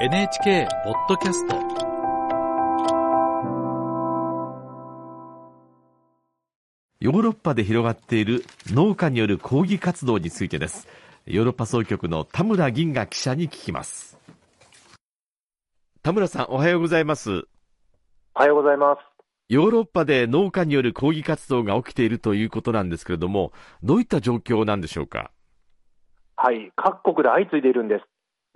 NHK ポッドキャスト。ヨーロッパで広がっている農家による抗議活動についてです。ヨーロッパ総局の田村銀河記者に聞きます。田村さんおはようございます。おはようございます。ヨーロッパで農家による抗議活動が起きているということなんですけれどもどういった状況なんでしょうか？はい、各国で相次いでいるんです。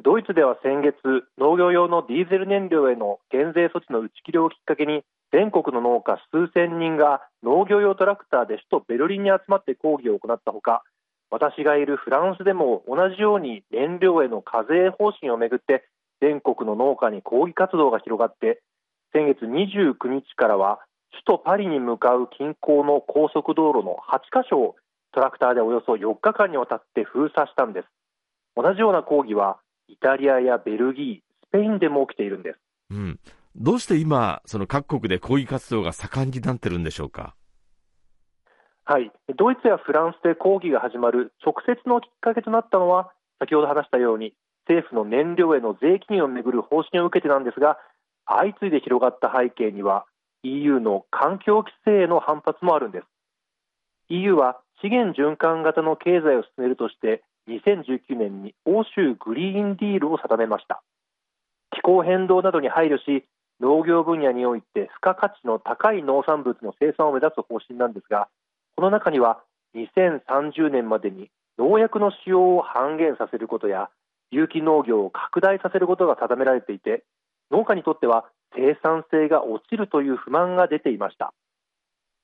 ドイツでは先月、農業用のディーゼル燃料への減税措置の打ち切りをきっかけに、全国の農家数千人が農業用トラクターで首都ベルリンに集まって抗議を行ったほか、私がいるフランスでも同じように燃料への課税方針をめぐって、全国の農家に抗議活動が広がって、先月29日からは首都パリに向かう近郊の高速道路の8カ所をトラクターでおよそ4日間にわたって封鎖したんです。同じような抗議はイタリアやベルギースペインでも起きているんです。うん。どうして今その各国で抗議活動が盛んになってるんでしょうか？はい。ドイツやフランスで抗議が始まる直接のきっかけとなったのは先ほど話したように政府の燃料への税金をめぐる方針を受けてなんですが相次いで広がった背景には EU の環境規制への反発もあるんです。EU は資源循環型の経済を進めるとして2019年に欧州グリーンディールを定めました。気候変動などに配慮し農業分野において付加価値の高い農産物の生産を目指す方針なんですがこの中には2030年までに農薬の使用を半減させることや有機農業を拡大させることが定められていて農家にとっては生産性が落ちるという不満が出ていました。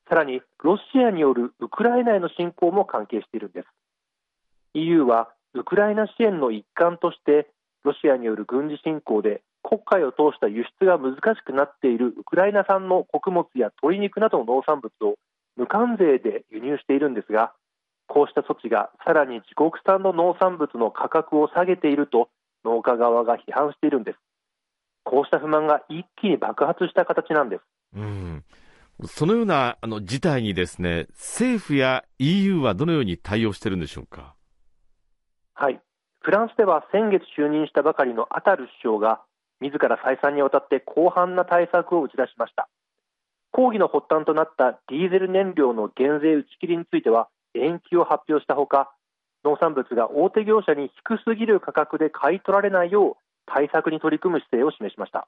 さらにロシアによるウクライナへの侵攻も関係しているんです。EU はウクライナ支援の一環としてロシアによる軍事侵攻で黒海を通した輸出が難しくなっているウクライナ産の穀物や鶏肉などの農産物を無関税で輸入しているんですがこうした措置がさらに自国産の農産物の価格を下げていると農家側が批判しているんです。こうした不満が一気に爆発した形なんです。うん。そのようなあの事態にですね政府や EU はどのように対応しているんでしょうか、フランスでは先月就任したばかりのアタル首相が自ら再三にわたって広範な対策を打ち出しました。抗議の発端となったディーゼル燃料の減税打ち切りについては延期を発表したほか農産物が大手業者に低すぎる価格で買い取られないよう対策に取り組む姿勢を示しました。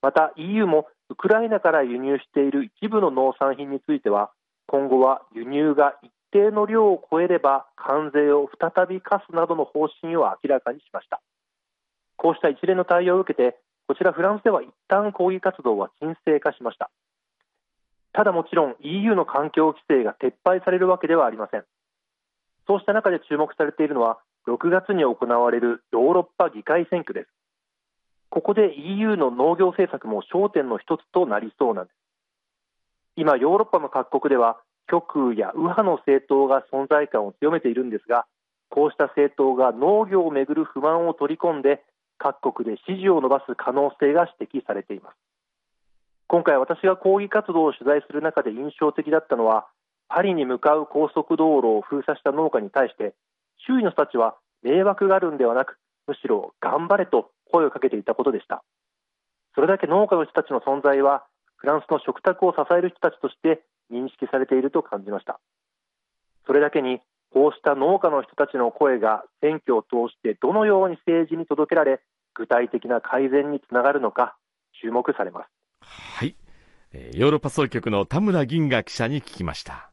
また EU もウクライナから輸入している一部の農産品については今後は輸入が一定の量を超えれば関税を再び課すなどの方針を明らかにしました。こうした一連の対応を受けてこちらフランスでは一旦抗議活動は沈静化しました。ただもちろん EU の環境規制が撤廃されるわけではありません。そうした中で注目されているのは6月に行われるヨーロッパ議会選挙です。ここで EU の農業政策も焦点の一つとなりそうなんです。今ヨーロッパの各国では極右や右派の政党が存在感を強めているんですがこうした政党が農業をめぐる不満を取り込んで各国で支持を伸ばす可能性が指摘されています。今回私が抗議活動を取材する中で印象的だったのはパリに向かう高速道路を封鎖した農家に対して周囲の人たちは迷惑があるんではなくむしろ頑張れと声をかけていたことでした。それだけ農家の人たちの存在はフランスの食卓を支える人たちとして認識されていると感じました。それだけにこうした農家の人たちの声が選挙を通してどのように政治に届けられ具体的な改善につながるのか注目されます。はい。ヨーロッパ総局の田村銀河記者に聞きました。